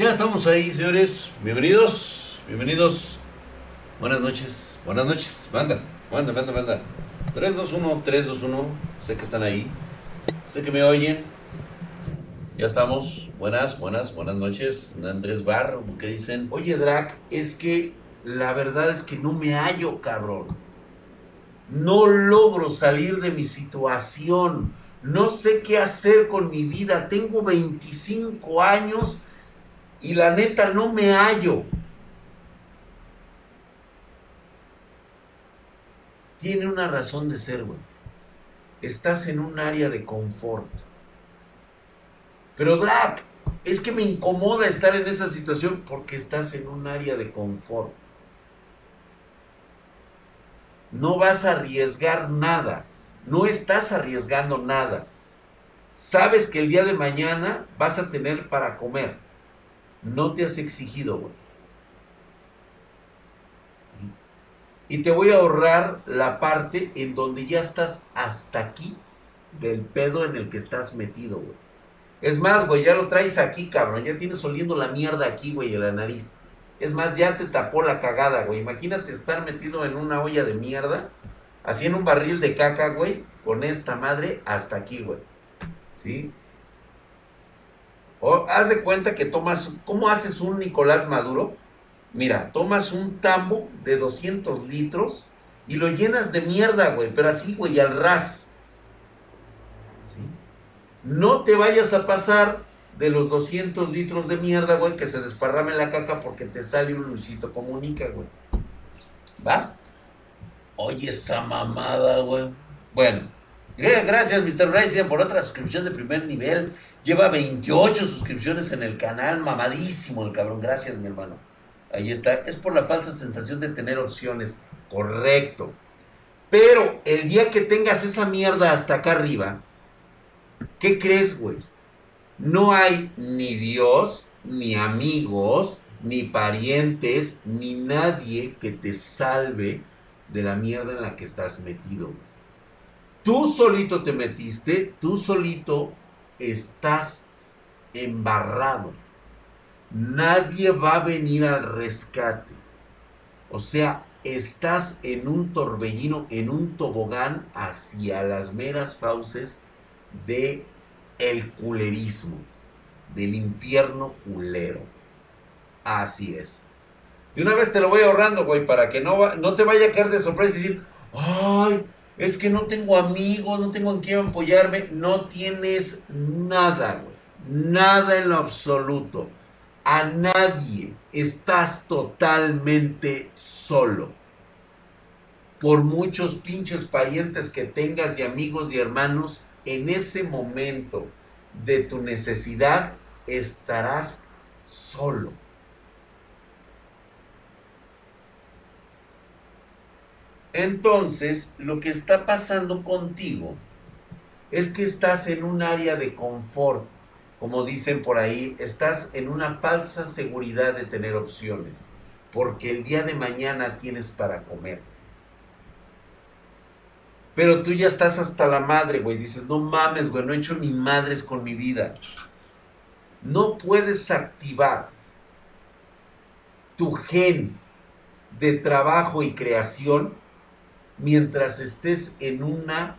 Ya estamos ahí, señores. Bienvenidos, bienvenidos. Buenas noches, buenas noches. Manda, manda, manda, manda. 321, 321. Sé que están ahí. Sé que me oyen. Ya estamos. Buenas, buenas, buenas noches. Andrés Bar, ¿qué dicen? Oye, Drac, es que la verdad es que no me hallo, cabrón. No logro salir de mi situación. No sé qué hacer con mi vida. Tengo 25 años y la neta no me hallo. Tiene una razón de ser, güey. Estás en un área de confort. Pero Drac, es que me incomoda estar en esa situación porque estás en un área de confort. No vas a arriesgar nada. No estás arriesgando nada. Sabes que el día de mañana vas a tener para comer. No te has exigido, güey. Y te voy a ahorrar la parte en donde ya estás hasta aquí del pedo en el que estás metido, güey. Es más, güey, ya lo traes aquí, cabrón. Ya tienes oliendo la mierda aquí, güey, en la nariz. Es más, ya te tapó la cagada, güey. Imagínate estar metido en una olla de mierda, así en un barril de caca, güey, con esta madre hasta aquí, güey. ¿Sí? O haz de cuenta que tomas, ¿cómo haces un Nicolás Maduro? Mira, tomas un tambo de 200 litros y lo llenas de mierda, güey, pero así, güey, al ras. ¿Sí? No te vayas a pasar de los 200 litros de mierda, güey, que se desparrame la caca porque te sale un Luisito Comunica, güey. ¿Va? Oye, esa mamada, güey. Bueno, gracias, Mr. Bryce, por otra suscripción de primer nivel. Lleva 28 suscripciones en el canal, mamadísimo el cabrón. Gracias, mi hermano. Ahí está. Es por la falsa sensación de tener opciones. Correcto. Pero el día que tengas esa mierda hasta acá arriba, ¿qué crees, güey? No hay ni Dios, ni amigos, ni parientes, ni nadie que te salve de la mierda en la que estás metido. Tú solito te metiste, tú solito estás embarrado. Nadie va a venir al rescate. O sea, estás en un torbellino, en un tobogán hacia las meras fauces de el culerismo, del infierno culero. Así es. De una vez te lo voy ahorrando, güey, para que no, no te vaya a caer de sorpresa y decir, ay, es que no tengo amigos, no tengo en quién apoyarme. No tienes nada, güey. Nada en lo absoluto a nadie. Estás totalmente solo. Por muchos pinches parientes que tengas y amigos y hermanos, en ese momento de tu necesidad estarás solo. Entonces, lo que está pasando contigo es que estás en un área de confort como dicen por ahí, estás en una falsa seguridad de tener opciones, porque el día de mañana tienes para comer. Pero tú ya estás hasta la madre, güey. Dices, no mames, güey, no he hecho ni madres con mi vida. No puedes activar tu gen de trabajo y creación mientras estés en una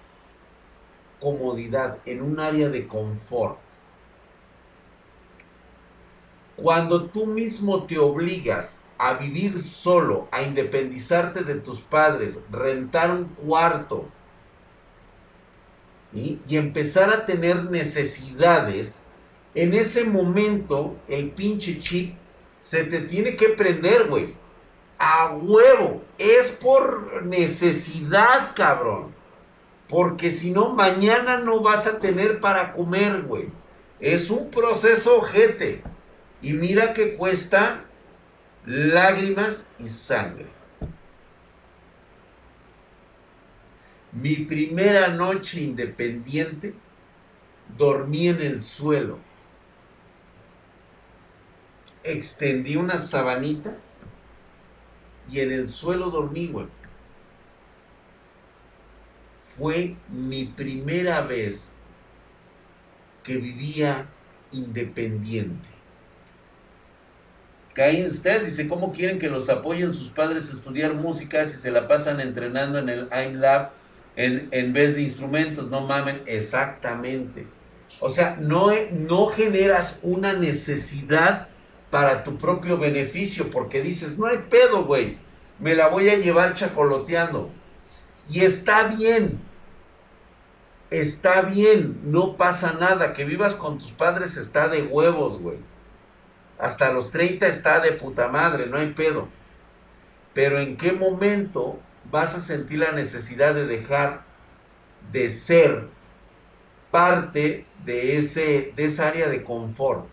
comodidad, en un área de confort. Cuando tú mismo te obligas a vivir solo, a independizarte de tus padres, rentar un cuarto y empezar a tener necesidades, en ese momento el pinche chip se te tiene que prender, güey. A huevo. Es por necesidad, cabrón. Porque si no, mañana no vas a tener para comer, güey. Es un proceso ojete. Y mira que cuesta lágrimas y sangre. Mi primera noche independiente dormí en el suelo. Extendí una sabanita y en el suelo dormí. Fue mi primera vez que vivía independiente. Caín usted dice, ¿cómo quieren que los apoyen sus padres a estudiar música si se la pasan entrenando en el IMLab en, en vez de instrumentos? No mamen, exactamente. O sea, no, no generas una necesidad para tu propio beneficio, porque dices, no hay pedo, güey, me la voy a llevar chacoloteando. Y está bien, está bien, no pasa nada, que vivas con tus padres está de huevos, güey. Hasta los 30 está de puta madre, no hay pedo. Pero en qué momento vas a sentir la necesidad de dejar de ser parte de, ese, de esa área de confort.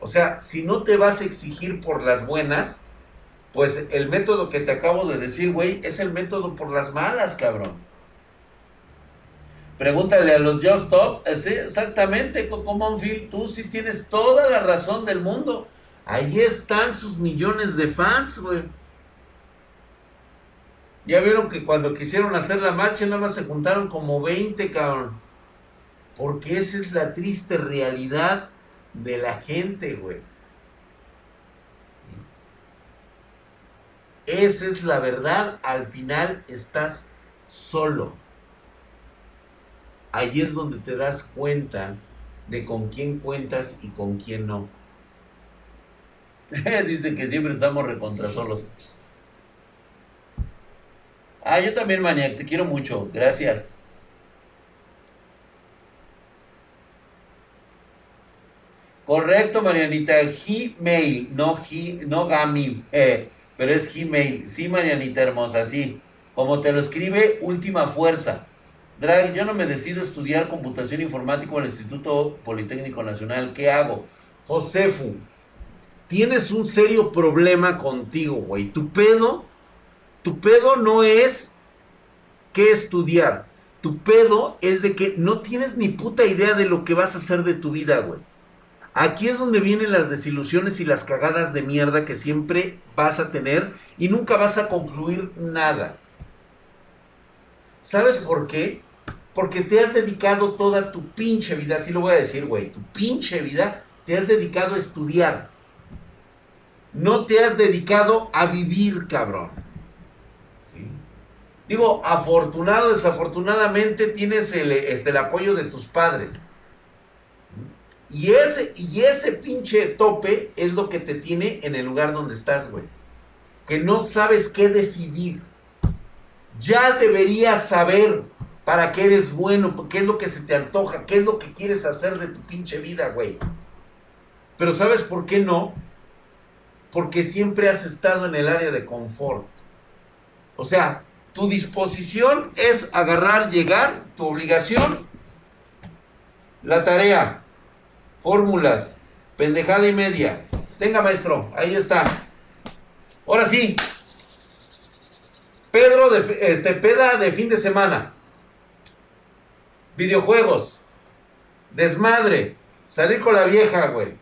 O sea, si no te vas a exigir por las buenas, pues el método que te acabo de decir, güey, es el método por las malas, cabrón. Pregúntale a los Just Stop, sí, exactamente, Common Phil, tú sí tienes toda la razón del mundo. Ahí están sus millones de fans, güey. Ya vieron que cuando quisieron hacer la marcha nada más se juntaron como 20, cabrón. Porque esa es la triste realidad de la gente, güey. Esa es la verdad. Al final estás solo. Ahí es donde te das cuenta de con quién cuentas y con quién no. Dicen que siempre estamos recontra solos. Ah, yo también, Maniac, te quiero mucho. Gracias. Correcto, Marianita. Gmail, no, he, no Gamil, eh, pero es Gmail. Sí, Marianita hermosa, sí. Como te lo escribe, última fuerza. Drag, yo no me decido estudiar computación informática en el Instituto Politécnico Nacional. ¿Qué hago? Josefu, tienes un serio problema contigo, güey. Tu pedo, tu pedo no es qué estudiar. Tu pedo es de que no tienes ni puta idea de lo que vas a hacer de tu vida, güey. Aquí es donde vienen las desilusiones y las cagadas de mierda que siempre vas a tener y nunca vas a concluir nada. ¿Sabes por qué? Porque te has dedicado toda tu pinche vida, así lo voy a decir, güey, tu pinche vida te has dedicado a estudiar. No te has dedicado a vivir, cabrón. Digo, afortunado, desafortunadamente tienes este, el apoyo de tus padres. Y ese, y ese pinche tope es lo que te tiene en el lugar donde estás, güey. Que no sabes qué decidir. Ya deberías saber para qué eres bueno, qué es lo que se te antoja, qué es lo que quieres hacer de tu pinche vida, güey. Pero ¿sabes por qué no? Porque siempre has estado en el área de confort. O sea, tu disposición es agarrar, llegar, tu obligación, la tarea fórmulas, pendejada y media. Tenga, maestro, ahí está. Ahora sí. Pedro de este peda de fin de semana. Videojuegos. Desmadre. Salir con la vieja, güey.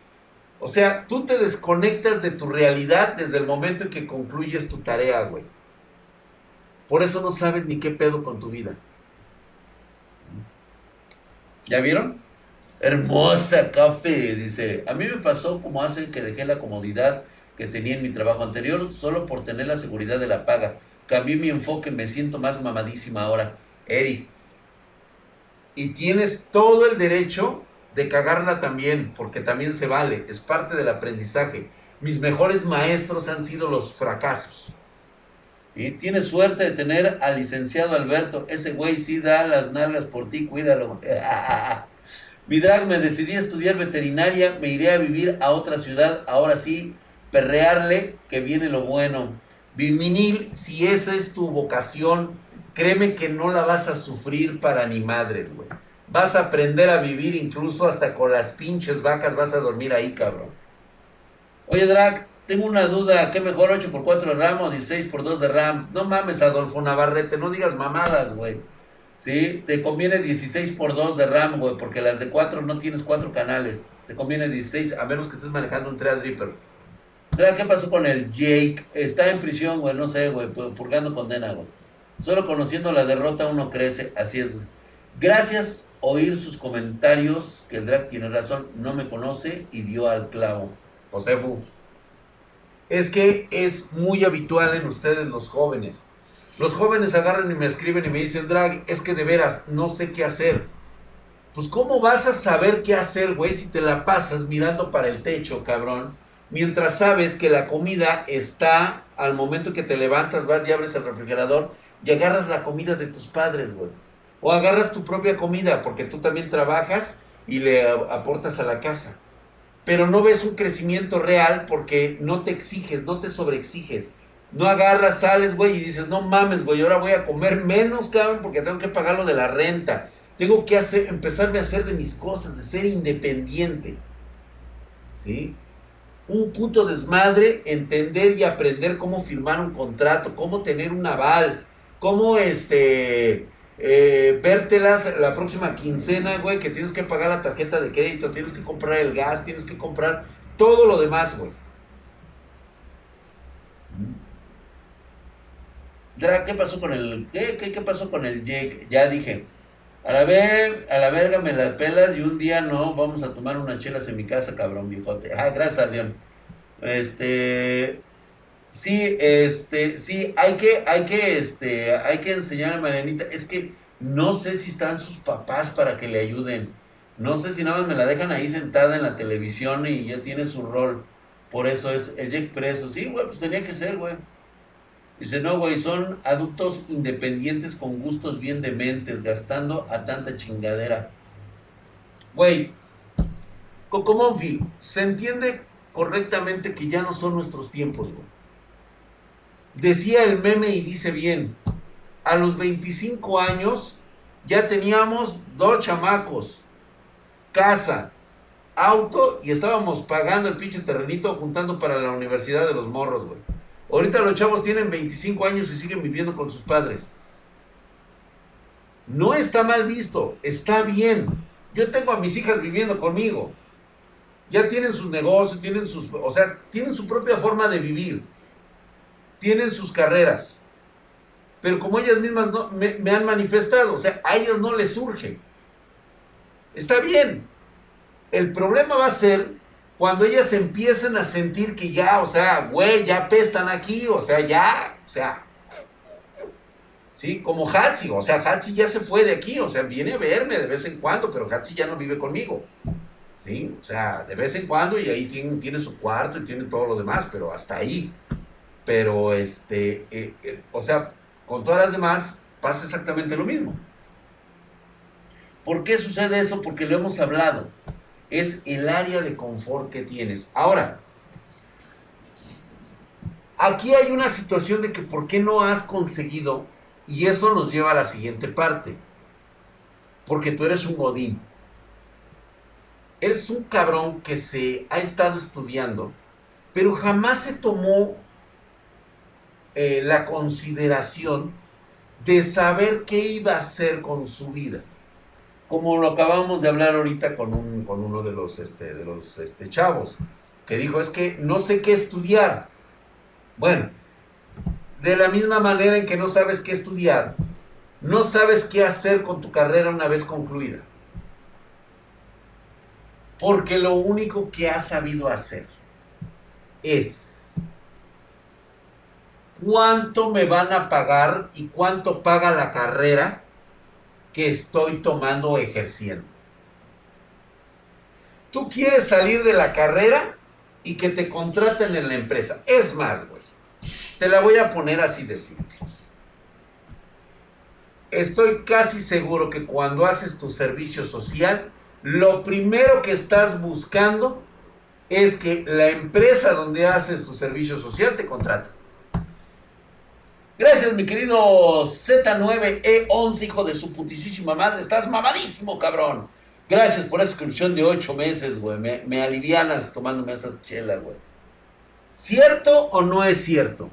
O sea, tú te desconectas de tu realidad desde el momento en que concluyes tu tarea, güey. Por eso no sabes ni qué pedo con tu vida. ¿Ya vieron? Hermosa café, dice. A mí me pasó como hace que dejé la comodidad que tenía en mi trabajo anterior solo por tener la seguridad de la paga. Cambié mi enfoque, me siento más mamadísima ahora. Eri. Y tienes todo el derecho de cagarla también, porque también se vale, es parte del aprendizaje. Mis mejores maestros han sido los fracasos. Y tienes suerte de tener al licenciado Alberto. Ese güey sí da las nalgas por ti, cuídalo. Mi drag, me decidí a estudiar veterinaria, me iré a vivir a otra ciudad, ahora sí, perrearle, que viene lo bueno. Viminil, si esa es tu vocación, créeme que no la vas a sufrir para ni madres, güey. Vas a aprender a vivir incluso hasta con las pinches vacas, vas a dormir ahí, cabrón. Oye, Drag, tengo una duda, ¿qué mejor 8x4 de RAM o 16x2 de RAM? No mames, Adolfo Navarrete, no digas mamadas, güey. ¿Sí? Te conviene 16 por 2 de RAM, güey, porque las de 4 no tienes 4 canales. Te conviene 16, a menos que estés manejando un Threadripper. ¿Qué pasó con el Jake? Está en prisión, güey, no sé, güey, purgando condena, güey. Solo conociendo la derrota uno crece, así es. Gracias oír sus comentarios, que el drag tiene razón, no me conoce y dio al clavo. Josefu, es que es muy habitual en ustedes los jóvenes. Los jóvenes agarran y me escriben y me dicen, Drag, es que de veras no sé qué hacer. Pues ¿cómo vas a saber qué hacer, güey, si te la pasas mirando para el techo, cabrón? Mientras sabes que la comida está al momento que te levantas, vas y abres el refrigerador y agarras la comida de tus padres, güey. O agarras tu propia comida porque tú también trabajas y le aportas a la casa. Pero no ves un crecimiento real porque no te exiges, no te sobreexiges. No agarras, sales, güey, y dices, no mames, güey, ahora voy a comer menos, cabrón, porque tengo que pagar lo de la renta. Tengo que hacer, empezarme a hacer de mis cosas, de ser independiente. ¿Sí? Un puto desmadre, entender y aprender cómo firmar un contrato, cómo tener un aval, cómo este eh, vértelas la próxima quincena, güey, que tienes que pagar la tarjeta de crédito, tienes que comprar el gas, tienes que comprar todo lo demás, güey. ¿Qué pasó con el qué, qué, pasó con el Jake? Ya dije, a la, ver, a la verga me la pelas y un día no, vamos a tomar unas chelas en mi casa, cabrón, viejote. Ah, gracias a Este, Sí, este, sí, hay que, hay que, este, hay que enseñar a Marianita. Es que no sé si están sus papás para que le ayuden. No sé si nada más me la dejan ahí sentada en la televisión y ya tiene su rol. Por eso es ella expreso. Sí, güey, pues tenía que ser, güey. Dice, no, güey, son adultos independientes con gustos bien dementes, gastando a tanta chingadera. Güey, Cocomonfil, se entiende correctamente que ya no son nuestros tiempos, güey. Decía el meme y dice bien, a los 25 años ya teníamos dos chamacos, casa, auto y estábamos pagando el pinche terrenito juntando para la universidad de los morros, güey. Ahorita los chavos tienen 25 años y siguen viviendo con sus padres. No está mal visto, está bien. Yo tengo a mis hijas viviendo conmigo. Ya tienen sus negocios, tienen sus, o sea, tienen su propia forma de vivir tienen sus carreras. Pero como ellas mismas no, me, han manifestado, o sea, a ellas no les surge. Está bien. El problema va a ser cuando ellas empiezan a sentir que ya, o sea, güey, ya pestan aquí, o sea, ya, o sea, ¿sí? Como Hatsi, o sea, Hatsi ya se fue de aquí, o sea, viene a verme de vez en cuando, pero Hatsi ya no vive conmigo, ¿sí? O sea, de vez en cuando y ahí tiene, su cuarto y tiene todo lo demás, pero hasta ahí pero este, eh, eh, o sea, con todas las demás pasa exactamente lo mismo. ¿Por qué sucede eso? Porque lo hemos hablado. Es el área de confort que tienes. Ahora, aquí hay una situación de que por qué no has conseguido, y eso nos lleva a la siguiente parte. Porque tú eres un godín. Eres un cabrón que se ha estado estudiando, pero jamás se tomó eh, la consideración de saber qué iba a hacer con su vida. Como lo acabamos de hablar ahorita con, un, con uno de los, este, de los este, chavos, que dijo, es que no sé qué estudiar. Bueno, de la misma manera en que no sabes qué estudiar, no sabes qué hacer con tu carrera una vez concluida. Porque lo único que has sabido hacer es cuánto me van a pagar y cuánto paga la carrera que estoy tomando o ejerciendo. Tú quieres salir de la carrera y que te contraten en la empresa. Es más, güey, te la voy a poner así de simple. Estoy casi seguro que cuando haces tu servicio social, lo primero que estás buscando es que la empresa donde haces tu servicio social te contrate. Gracias, mi querido Z9E11, hijo de su putisísima madre. Estás mamadísimo, cabrón. Gracias por esa inscripción de ocho meses, güey. Me, me alivianas tomándome esas chelas, güey. ¿Cierto o no es cierto?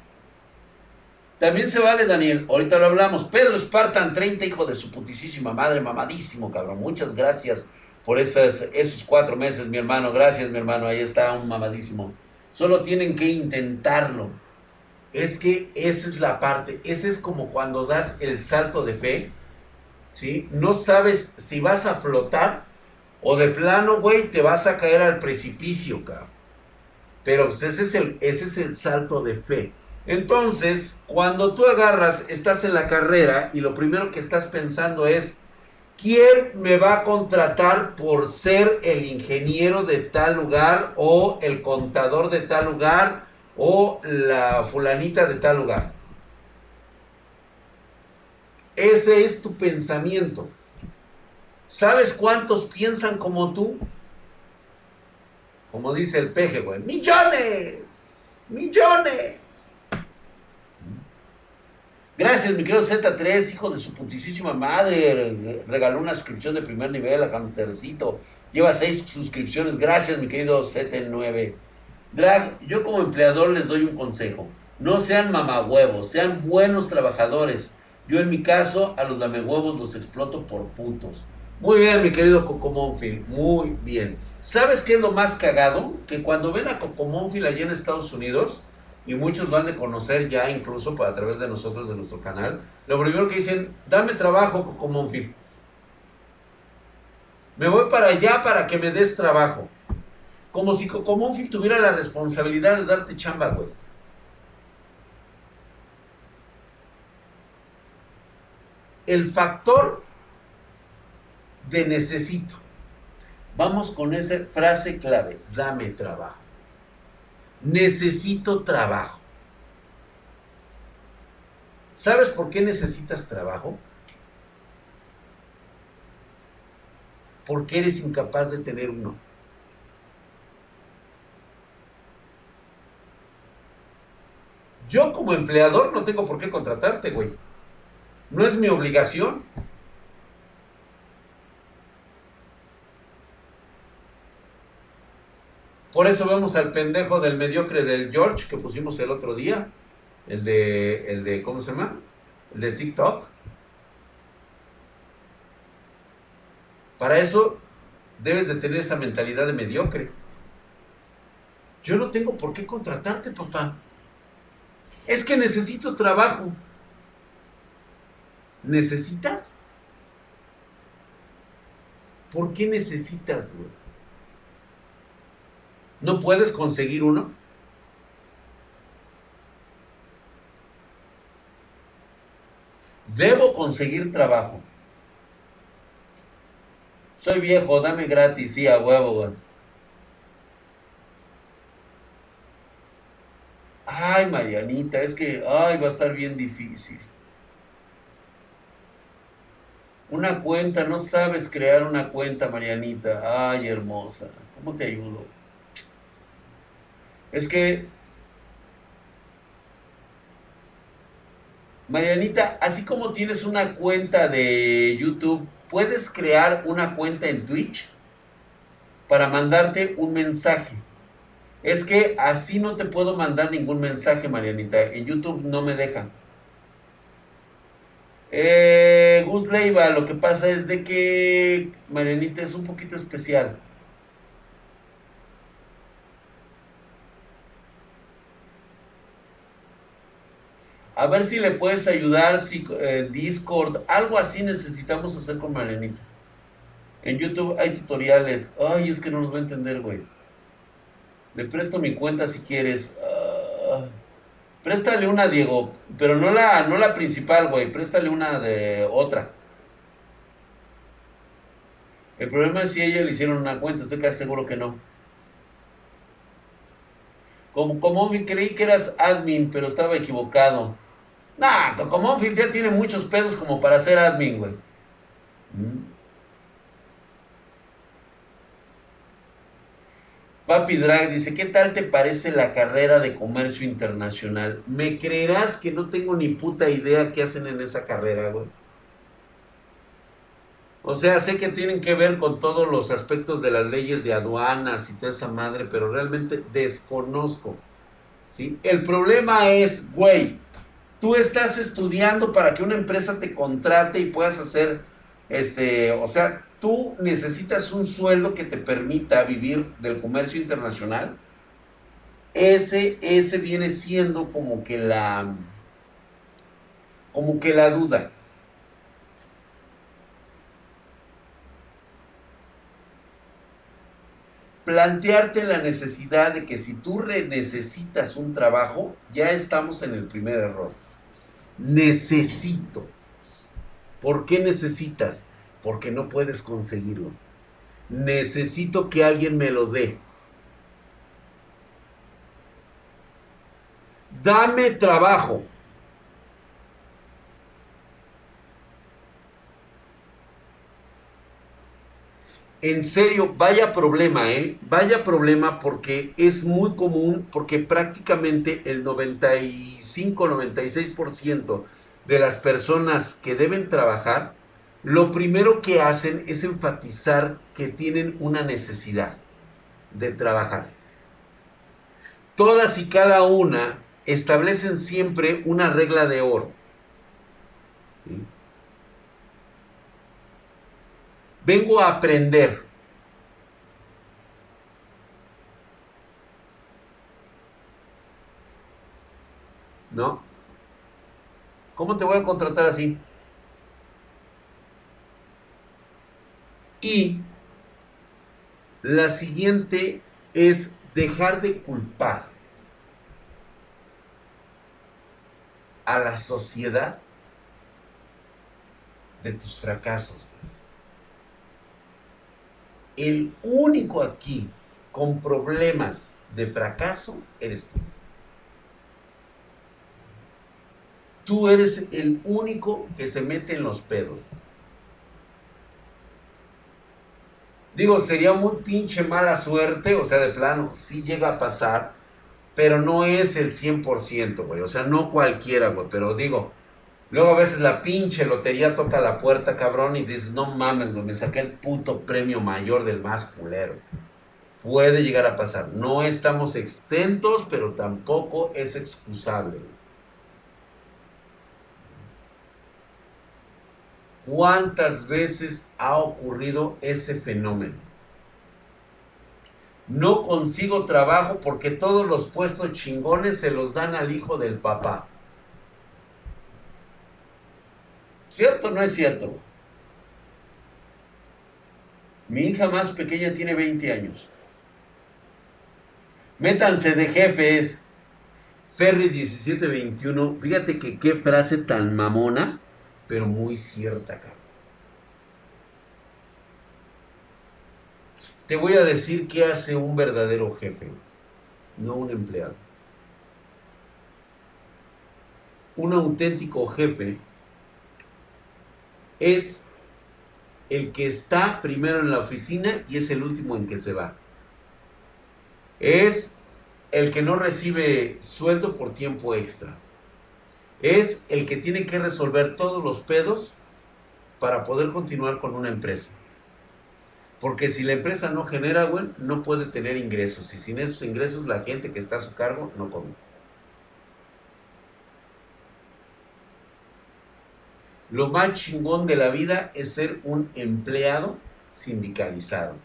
También se vale, Daniel. Ahorita lo hablamos. Pedro Spartan 30, hijo de su putisísima madre. Mamadísimo, cabrón. Muchas gracias por esas, esos cuatro meses, mi hermano. Gracias, mi hermano. Ahí está un mamadísimo. Solo tienen que intentarlo es que esa es la parte, ese es como cuando das el salto de fe, ¿sí? No sabes si vas a flotar o de plano, güey, te vas a caer al precipicio, cabrón. Pero pues ese es el, ese es el salto de fe. Entonces, cuando tú agarras, estás en la carrera y lo primero que estás pensando es, ¿quién me va a contratar por ser el ingeniero de tal lugar o el contador de tal lugar o la fulanita de tal lugar? Ese es tu pensamiento. ¿Sabes cuántos piensan como tú? Como dice el peje, güey. Millones. Millones. Gracias, mi querido Z3, hijo de su putísima madre. Regaló una suscripción de primer nivel a Hamstercito. Lleva seis suscripciones. Gracias, mi querido Z9. Drag, yo como empleador les doy un consejo. No sean mamahuevos, sean buenos trabajadores. Yo en mi caso, a los lamehuevos los exploto por putos. Muy bien, mi querido Coco muy bien. ¿Sabes qué es lo más cagado? Que cuando ven a Coco allá en Estados Unidos, y muchos lo han de conocer ya incluso a través de nosotros, de nuestro canal, lo primero que dicen, dame trabajo, Coco Monfil. Me voy para allá para que me des trabajo. Como si Coco Monfil tuviera la responsabilidad de darte chamba, güey. El factor de necesito. Vamos con esa frase clave, dame trabajo necesito trabajo. ¿Sabes por qué necesitas trabajo? Porque eres incapaz de tener uno. Yo como empleador no tengo por qué contratarte, güey. No es mi obligación. Por eso vemos al pendejo del mediocre del George que pusimos el otro día. El de, el de, ¿cómo se llama? El de TikTok. Para eso debes de tener esa mentalidad de mediocre. Yo no tengo por qué contratarte, papá. Es que necesito trabajo. ¿Necesitas? ¿Por qué necesitas, güey? ¿No puedes conseguir uno? Debo conseguir trabajo. Soy viejo, dame gratis, sí, a huevo, güey. Ay, Marianita, es que, ay, va a estar bien difícil. Una cuenta, no sabes crear una cuenta, Marianita. Ay, hermosa, ¿cómo te ayudo? Es que, Marianita, así como tienes una cuenta de YouTube, ¿puedes crear una cuenta en Twitch para mandarte un mensaje? Es que así no te puedo mandar ningún mensaje, Marianita. En YouTube no me dejan. Eh, Gus Leiva, lo que pasa es de que Marianita es un poquito especial. A ver si le puedes ayudar, si, eh, Discord, algo así necesitamos hacer con Marianita. En YouTube hay tutoriales. Ay, es que no nos va a entender, güey. Le presto mi cuenta si quieres. Ah, préstale una, Diego. Pero no la, no la principal, güey. Préstale una de otra. El problema es si ella le hicieron una cuenta. Estoy casi seguro que no. Como, como creí que eras admin, pero estaba equivocado. Nah, como ya tiene muchos pedos como para ser admin, güey. Mm. Papi Drag dice, ¿qué tal te parece la carrera de comercio internacional? ¿Me creerás que no tengo ni puta idea qué hacen en esa carrera, güey? O sea, sé que tienen que ver con todos los aspectos de las leyes de aduanas y toda esa madre, pero realmente desconozco. ¿sí? El problema es, güey, tú estás estudiando para que una empresa te contrate y puedas hacer, este, o sea, tú necesitas un sueldo que te permita vivir del comercio internacional. Ese, ese viene siendo como que la, como que la duda. plantearte la necesidad de que si tú necesitas un trabajo, ya estamos en el primer error. Necesito. ¿Por qué necesitas? Porque no puedes conseguirlo. Necesito que alguien me lo dé. Dame trabajo. En serio, vaya problema, ¿eh? Vaya problema porque es muy común, porque prácticamente el 95-96% de las personas que deben trabajar, lo primero que hacen es enfatizar que tienen una necesidad de trabajar. Todas y cada una establecen siempre una regla de oro. Vengo a aprender. ¿No? ¿Cómo te voy a contratar así? Y la siguiente es dejar de culpar a la sociedad de tus fracasos. El único aquí con problemas de fracaso eres tú. Tú eres el único que se mete en los pedos. Digo, sería muy pinche mala suerte, o sea, de plano, sí llega a pasar, pero no es el 100%, güey. O sea, no cualquiera, güey. Pero digo, luego a veces la pinche lotería toca la puerta, cabrón, y dices, no mames, güey, me saqué el puto premio mayor del más culero. Puede llegar a pasar. No estamos extentos, pero tampoco es excusable. ¿Cuántas veces ha ocurrido ese fenómeno? No consigo trabajo porque todos los puestos chingones se los dan al hijo del papá. ¿Cierto o no es cierto? Mi hija más pequeña tiene 20 años. Métanse de jefes. Ferry 1721. Fíjate que qué frase tan mamona, pero muy cierta, cabrón. Te voy a decir qué hace un verdadero jefe, no un empleado. Un auténtico jefe es el que está primero en la oficina y es el último en que se va. Es el que no recibe sueldo por tiempo extra. Es el que tiene que resolver todos los pedos para poder continuar con una empresa. Porque si la empresa no genera, güey, no puede tener ingresos. Y sin esos ingresos, la gente que está a su cargo no come. Lo más chingón de la vida es ser un empleado sindicalizado.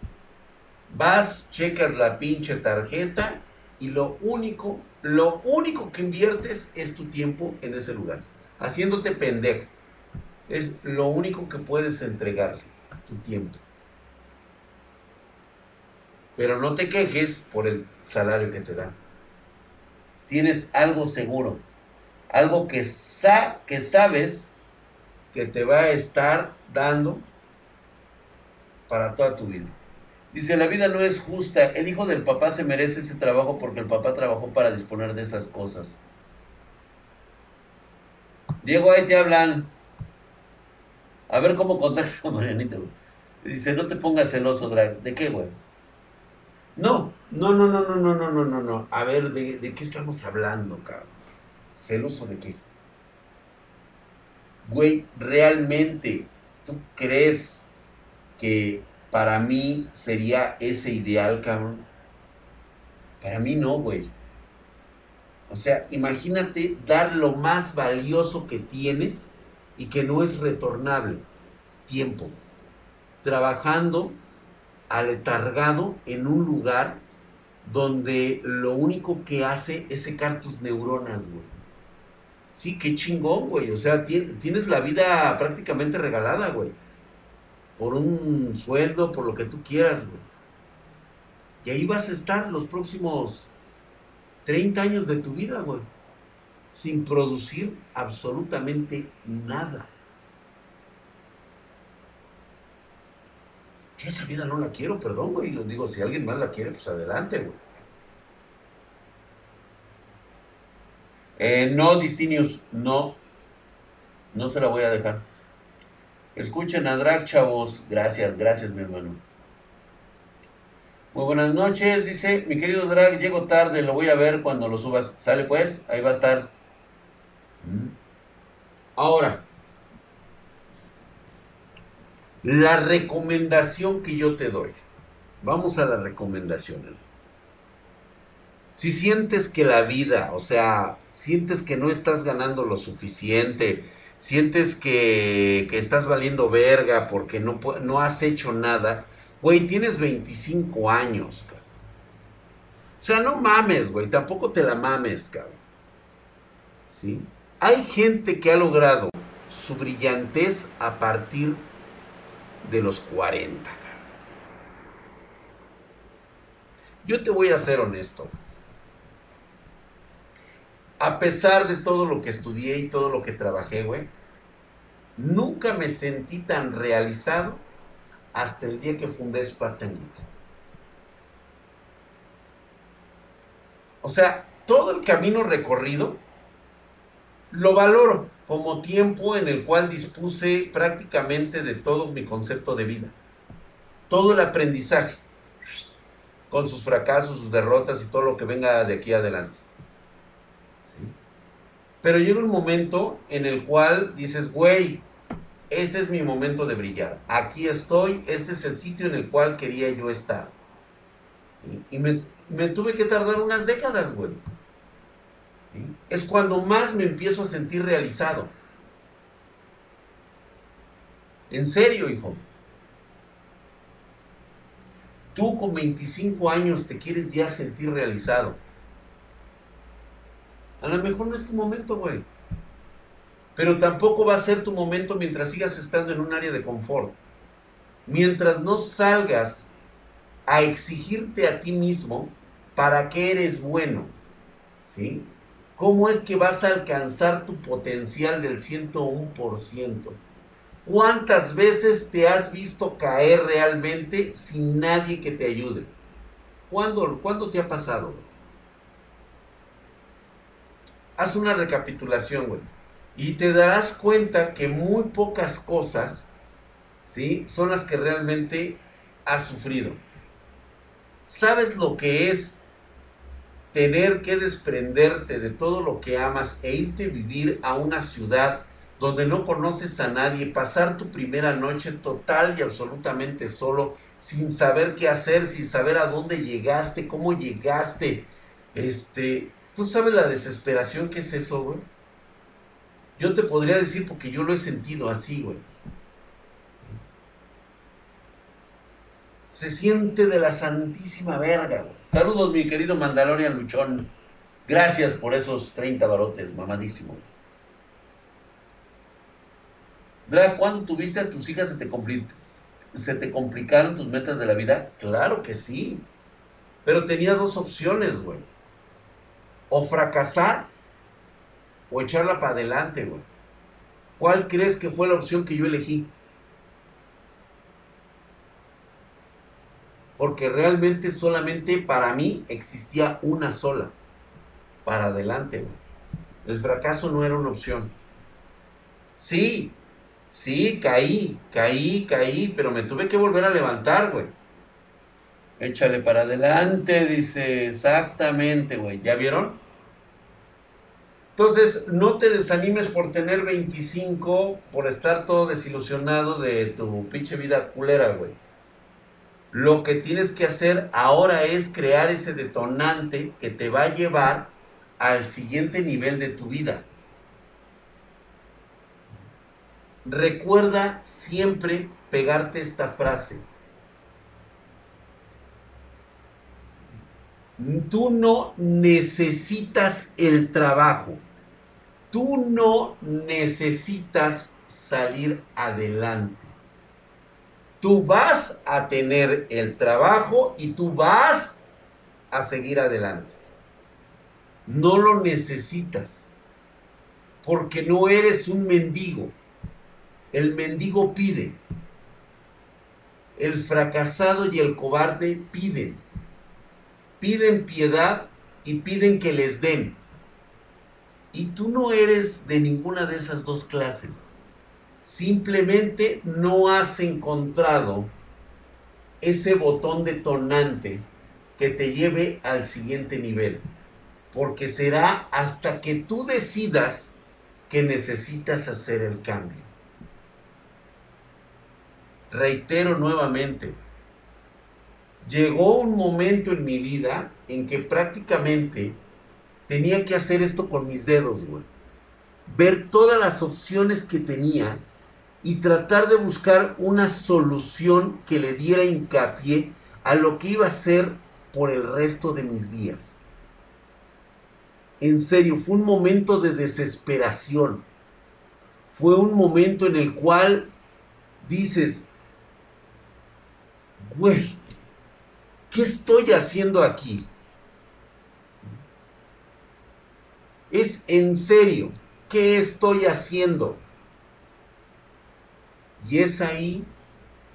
Vas, checas la pinche tarjeta y lo único, lo único que inviertes es tu tiempo en ese lugar. Haciéndote pendejo. Es lo único que puedes entregarle, tu tiempo. Pero no te quejes por el salario que te dan. Tienes algo seguro, algo que, sa que sabes que te va a estar dando para toda tu vida. Dice, la vida no es justa. El hijo del papá se merece ese trabajo porque el papá trabajó para disponer de esas cosas. Diego, ahí te hablan. A ver cómo contacta a Marianita, Dice, no te pongas celoso, Drag. ¿De qué, güey? No, no, no, no, no, no, no, no, no, no. A ver, ¿de, de qué estamos hablando, cabrón? ¿Celoso de qué? Güey, realmente, ¿tú crees que para mí sería ese ideal, cabrón? Para mí no, güey. O sea, imagínate dar lo más valioso que tienes y que no es retornable. Tiempo. Trabajando aletargado en un lugar donde lo único que hace es secar tus neuronas, güey. Sí, qué chingón, güey. O sea, tienes la vida prácticamente regalada, güey. Por un sueldo, por lo que tú quieras, güey. Y ahí vas a estar los próximos 30 años de tu vida, güey. Sin producir absolutamente nada. esa vida no la quiero, perdón, güey. Digo, si alguien más la quiere, pues adelante, güey. Eh, no, Distinius, no. No se la voy a dejar. Escuchen a Drag, chavos. Gracias, gracias, mi hermano. Muy buenas noches, dice mi querido Drag, llego tarde, lo voy a ver cuando lo subas. Sale pues, ahí va a estar. Mm. Ahora, la recomendación que yo te doy. Vamos a las recomendaciones. Si sientes que la vida, o sea, sientes que no estás ganando lo suficiente, sientes que, que estás valiendo verga porque no, no has hecho nada, güey, tienes 25 años, cabrón. O sea, no mames, güey, tampoco te la mames, cabrón. ¿Sí? Hay gente que ha logrado su brillantez a partir de los 40. Yo te voy a ser honesto. A pesar de todo lo que estudié y todo lo que trabajé, güey, nunca me sentí tan realizado hasta el día que fundé Spartan Geek. O sea, todo el camino recorrido lo valoro como tiempo en el cual dispuse prácticamente de todo mi concepto de vida. Todo el aprendizaje, con sus fracasos, sus derrotas y todo lo que venga de aquí adelante. Pero llega un momento en el cual dices, güey, este es mi momento de brillar. Aquí estoy, este es el sitio en el cual quería yo estar. Y me, tuve que tardar unas décadas, güey es cuando más me empiezo a sentir realizado. En serio, hijo. Tú con 25 años te quieres ya sentir realizado. A lo mejor no es tu momento, güey. Pero tampoco va a ser tu momento mientras sigas estando en un área de confort. Mientras no salgas a exigirte a ti mismo para que eres bueno. ¿Sí? ¿Cómo es que vas a alcanzar tu potencial del 101%? ¿Cuántas veces te has visto caer realmente sin nadie que te ayude? ¿Cuándo, ¿cuándo te ha pasado? Haz una recapitulación, güey. Y te darás cuenta que muy pocas cosas, ¿sí? Son las que realmente has sufrido. ¿Sabes lo que es tener que desprenderte de todo lo que amas e irte a vivir a una ciudad donde no conoces a nadie, pasar tu primera noche total y absolutamente solo, sin saber qué hacer, sin saber a dónde llegaste, cómo llegaste. Este, ¿tú sabes la desesperación que es eso, güey? Yo te podría decir porque yo lo he sentido así, güey. se siente de la santísima verga, güey. Saludos, mi querido Mandalorian Luchón. Gracias por esos 30 barotes, mamadísimo. Drag, ¿cuándo tuviste a tus hijas se te, se te complicaron tus metas de la vida? Claro que sí. Pero tenía dos opciones, güey. O fracasar o echarla para adelante, güey. ¿Cuál crees que fue la opción que yo elegí? porque realmente solamente para mí existía una sola, para adelante, güey. El fracaso no era una opción. Sí, sí, caí, caí, caí, pero me tuve que volver a levantar, güey. Échale para adelante, dice, exactamente, güey. ¿Ya vieron? Entonces, no te desanimes por tener 25, por estar todo desilusionado de tu pinche vida culera, güey. Lo que tienes que hacer ahora es crear ese detonante que te va a llevar al siguiente nivel de tu vida. Recuerda siempre pegarte esta frase. Tú no necesitas el trabajo. Tú no necesitas salir adelante. Tú vas a tener el trabajo y tú vas a seguir adelante. No lo necesitas porque no eres un mendigo. El mendigo pide. El fracasado y el cobarde piden. Piden piedad y piden que les den. Y tú no eres de ninguna de esas dos clases. Simplemente no has encontrado ese botón detonante que te lleve al siguiente nivel. Porque será hasta que tú decidas que necesitas hacer el cambio. Reitero nuevamente, llegó un momento en mi vida en que prácticamente tenía que hacer esto con mis dedos, güey. Ver todas las opciones que tenía y tratar de buscar una solución que le diera hincapié a lo que iba a ser por el resto de mis días. En serio, fue un momento de desesperación. Fue un momento en el cual dices, güey, ¿qué estoy haciendo aquí? Es en serio, ¿qué estoy haciendo? Y es ahí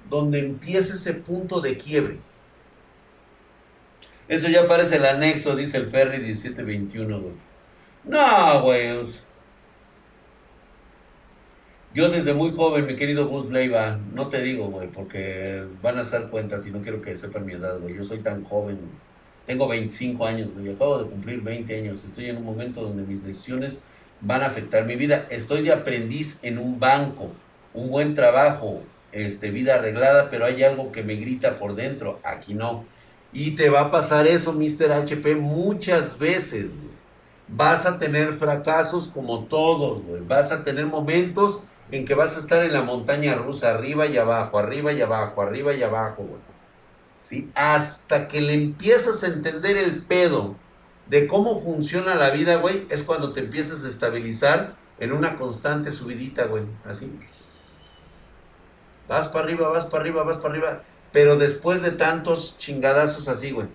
donde empieza ese punto de quiebre. Eso ya parece el anexo, dice el Ferry 1721, güey. No, güey. Yo desde muy joven, mi querido Gus Leiva, no te digo, güey, porque van a hacer cuentas y no quiero que sepan mi edad, güey. Yo soy tan joven, Tengo 25 años, güey. Acabo de cumplir 20 años. Estoy en un momento donde mis decisiones van a afectar mi vida. Estoy de aprendiz en un banco un buen trabajo, este, vida arreglada, pero hay algo que me grita por dentro, aquí no. Y te va a pasar eso, Mr. HP, muchas veces. Vas a tener fracasos como todos, güey. Vas a tener momentos en que vas a estar en la montaña rusa, arriba y abajo, arriba y abajo, arriba y abajo, güey. ¿Sí? Hasta que le empiezas a entender el pedo de cómo funciona la vida, güey, es cuando te empiezas a estabilizar en una constante subidita, güey. Así. Vas para arriba, vas para arriba, vas para arriba. Pero después de tantos chingadazos así, güey.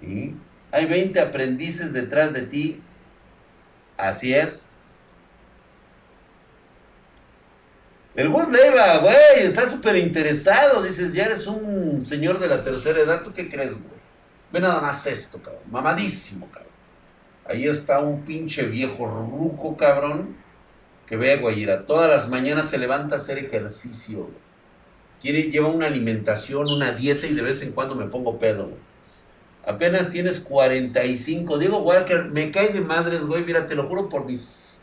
Y hay 20 aprendices detrás de ti. Así es. El Bus Leva, güey, está súper interesado. Dices, ya eres un señor de la tercera edad. ¿Tú qué crees, güey? Ve nada más esto, cabrón. Mamadísimo, cabrón. Ahí está un pinche viejo ruco, cabrón que vea Guayira, todas las mañanas se levanta a hacer ejercicio. Quiere, lleva una alimentación, una dieta y de vez en cuando me pongo pedo. Apenas tienes 45. Diego Walker, me cae de madres, güey. Mira, te lo juro por mis.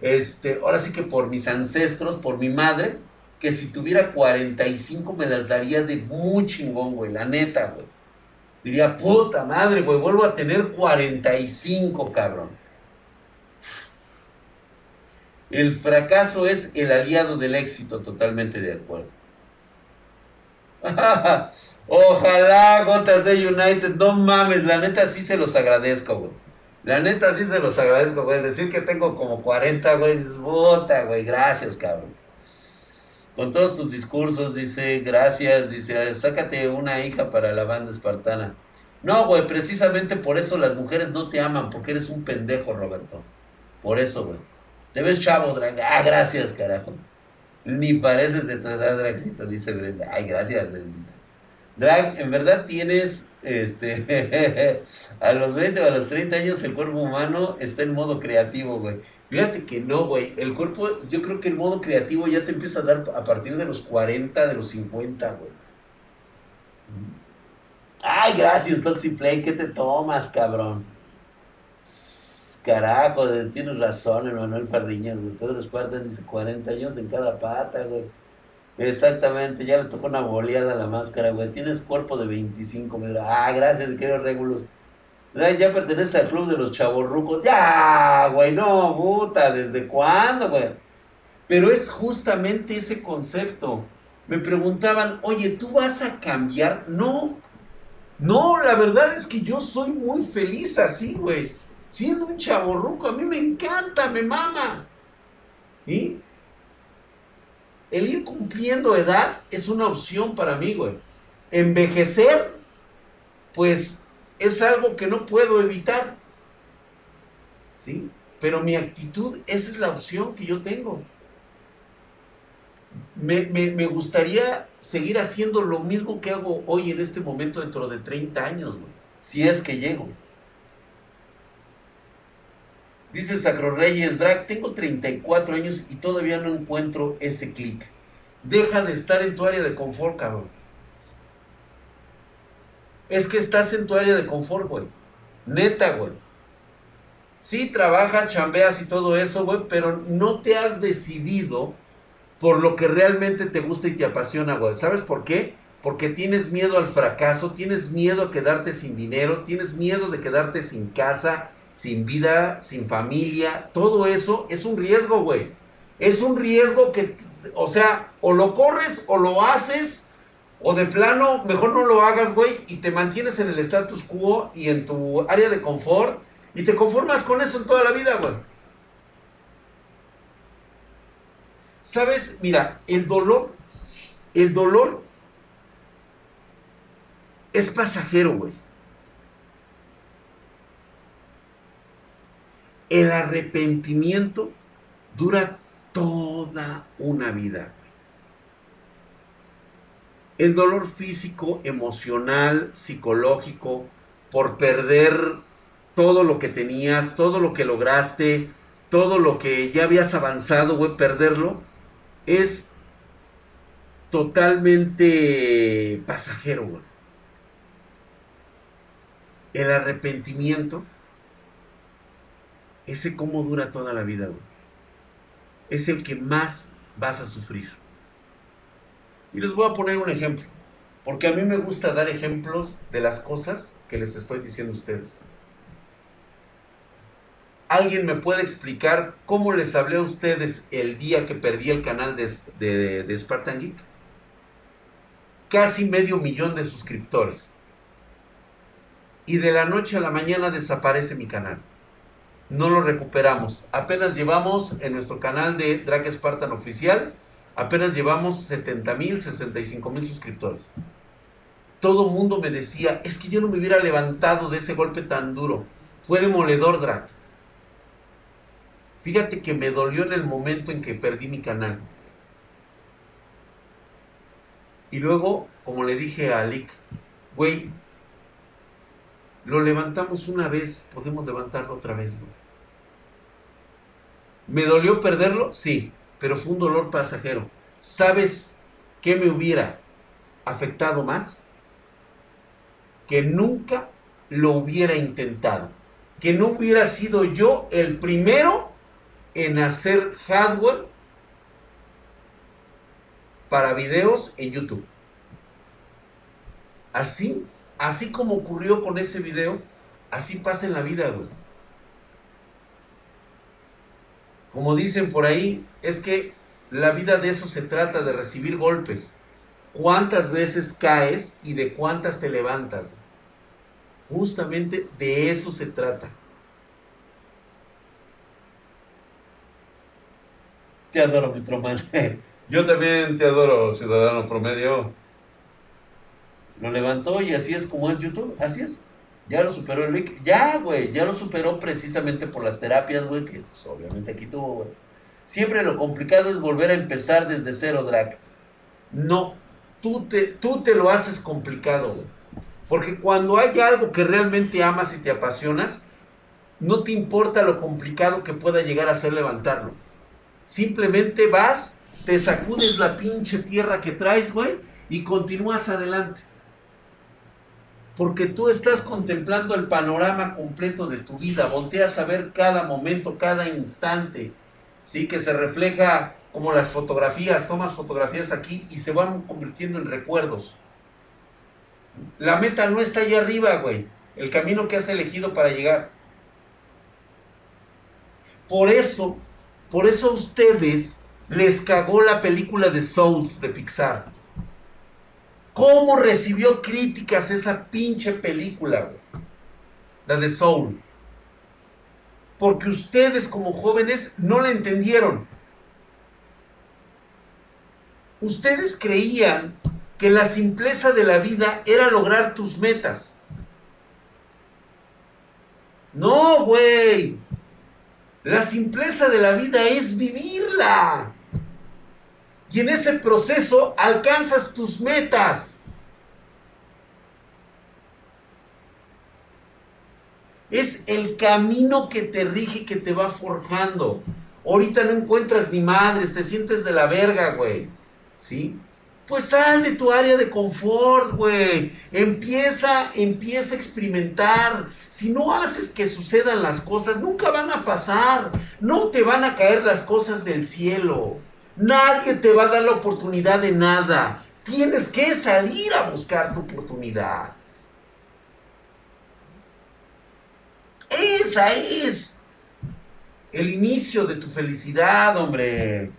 Este, ahora sí que por mis ancestros, por mi madre, que si tuviera 45 me las daría de muy chingón, güey. La neta, güey. Diría, puta madre, güey, vuelvo a tener 45, cabrón. El fracaso es el aliado del éxito, totalmente de acuerdo. Ojalá Gotas de United, no mames, la neta sí se los agradezco, güey. La neta sí se los agradezco, güey. Decir que tengo como 40, güey, es bota, güey. Gracias, cabrón. Con todos tus discursos, dice, gracias, dice, sácate una hija para la banda espartana. No, güey, precisamente por eso las mujeres no te aman, porque eres un pendejo, Roberto. Por eso, güey. Te ves chavo, Drag. Ah, gracias, carajo. Ni pareces de tu edad, Dragcito, dice Brenda. Ay, gracias, Brendita. Drag, en verdad tienes, este, a los 20 o a los 30 años el cuerpo humano está en modo creativo, güey. Fíjate que no, güey. El cuerpo, yo creo que el modo creativo ya te empieza a dar a partir de los 40, de los 50, güey. Ay, gracias, Toxiplay. ¿Qué te tomas, cabrón? Carajo, tienes razón, Emanuel Parriñas, güey. Pedro Esparta dice 40 años en cada pata, güey. Exactamente, ya le tocó una boleada a la máscara, güey. Tienes cuerpo de 25, me Ah, gracias, querido Regulus. Ya pertenece al club de los chavorrucos. Ya, güey, no, puta, ¿desde cuándo, güey? Pero es justamente ese concepto. Me preguntaban, oye, ¿tú vas a cambiar? No, no, la verdad es que yo soy muy feliz así, güey siendo un chaborruco, a mí me encanta, me mama. ¿Y? El ir cumpliendo edad es una opción para mí, güey. Envejecer, pues es algo que no puedo evitar. ¿Sí? Pero mi actitud, esa es la opción que yo tengo. Me, me, gustaría seguir haciendo lo mismo que hago hoy en este momento dentro de 30 años, güey. Si es que llego. Dice Sacro Reyes, Drag, tengo 34 años y todavía no encuentro ese clic. Deja de estar en tu área de confort, cabrón. Es que estás en tu área de confort, güey. Neta, güey. Sí, trabajas, chambeas y todo eso, güey, pero no te has decidido por lo que realmente te gusta y te apasiona, güey. ¿Sabes por qué? Porque tienes miedo al fracaso, tienes miedo a quedarte sin dinero, tienes miedo de quedarte sin casa, sin vida, sin familia. Todo eso es un riesgo, güey. Es un riesgo que, o sea, o lo corres o lo haces o de plano, mejor no lo hagas, güey, y te mantienes en el status quo y en tu área de confort y te conformas con eso en toda la vida, güey. ¿Sabes? Mira, el dolor, el dolor es pasajero, güey. El arrepentimiento dura toda una vida. El dolor físico, emocional, psicológico, por perder todo lo que tenías, todo lo que lograste, todo lo que ya habías avanzado, perderlo, es totalmente pasajero. El arrepentimiento, ese cómo dura toda la vida, güey. Es el que más vas a sufrir. Y les voy a poner un ejemplo, porque a mí me gusta dar ejemplos de las cosas que les estoy diciendo a ustedes. ¿Alguien me puede explicar cómo les hablé a ustedes el día que perdí el canal de, de, Spartan Geek? Casi medio millón de suscriptores. Y de la noche a la mañana desaparece mi canal. No lo recuperamos. Apenas llevamos en nuestro canal de Drag Spartan Oficial Apenas llevamos 70 mil, 65 mil suscriptores. Todo mundo me decía, es que yo no me hubiera levantado de ese golpe tan duro. Fue demoledor, Drag. Fíjate que me dolió en el momento en que perdí mi canal. Y luego, como le dije a Alic, güey, lo levantamos una vez, podemos levantarlo otra vez. ¿Me dolió perderlo? Sí pero fue un dolor pasajero. ¿Sabes qué me hubiera afectado más? Que nunca lo hubiera intentado. Que no hubiera sido yo el primero en hacer hardware para videos en YouTube. Así, así como ocurrió con ese video, así pasa en la vida, güey. Como dicen por ahí, es que la vida de eso se trata, de recibir golpes. ¿Cuántas veces caes y de cuántas te levantas? Justamente de eso se trata. Te adoro, mi. Yo también te adoro, ciudadano promedio. Lo levantó y así es como es YouTube, así es. Ya lo superó el Rick. Ya, güey. Ya lo superó precisamente por las terapias, güey. Que pues, obviamente aquí tuvo, güey. Siempre lo complicado es volver a empezar desde cero, Drac. No. Tú te, tú te lo haces complicado, güey. Porque cuando hay algo que realmente amas y te apasionas, no te importa lo complicado que pueda llegar a ser levantarlo. Simplemente vas, te sacudes la pinche tierra que traes, güey, y continúas adelante porque tú estás contemplando el panorama completo de tu vida, volteas a ver cada momento, cada instante, ¿sí? Que se refleja como las fotografías, tomas fotografías aquí y se van convirtiendo en recuerdos. La meta no está allá arriba, güey, el camino que has elegido para llegar. Por eso, por eso a ustedes les cagó la película de Souls de Pixar. ¿Cómo recibió críticas esa pinche película, güey? La de Soul. Porque ustedes como jóvenes no la entendieron. Ustedes creían que la simpleza de la vida era lograr tus metas. No, güey. La simpleza de la vida es vivirla. Y en ese proceso alcanzas tus metas. Es el camino que te rige, que te va forjando. Ahorita no encuentras ni madres, te sientes de la verga, güey. ¿Sí? Pues sal de tu área de confort, güey. Empieza, empieza a experimentar. Si no haces que sucedan las cosas, nunca van a pasar. No te van a caer las cosas del cielo. Nadie te va a dar la oportunidad de nada. Tienes que salir a buscar tu oportunidad. Esa es el inicio de tu felicidad, hombre.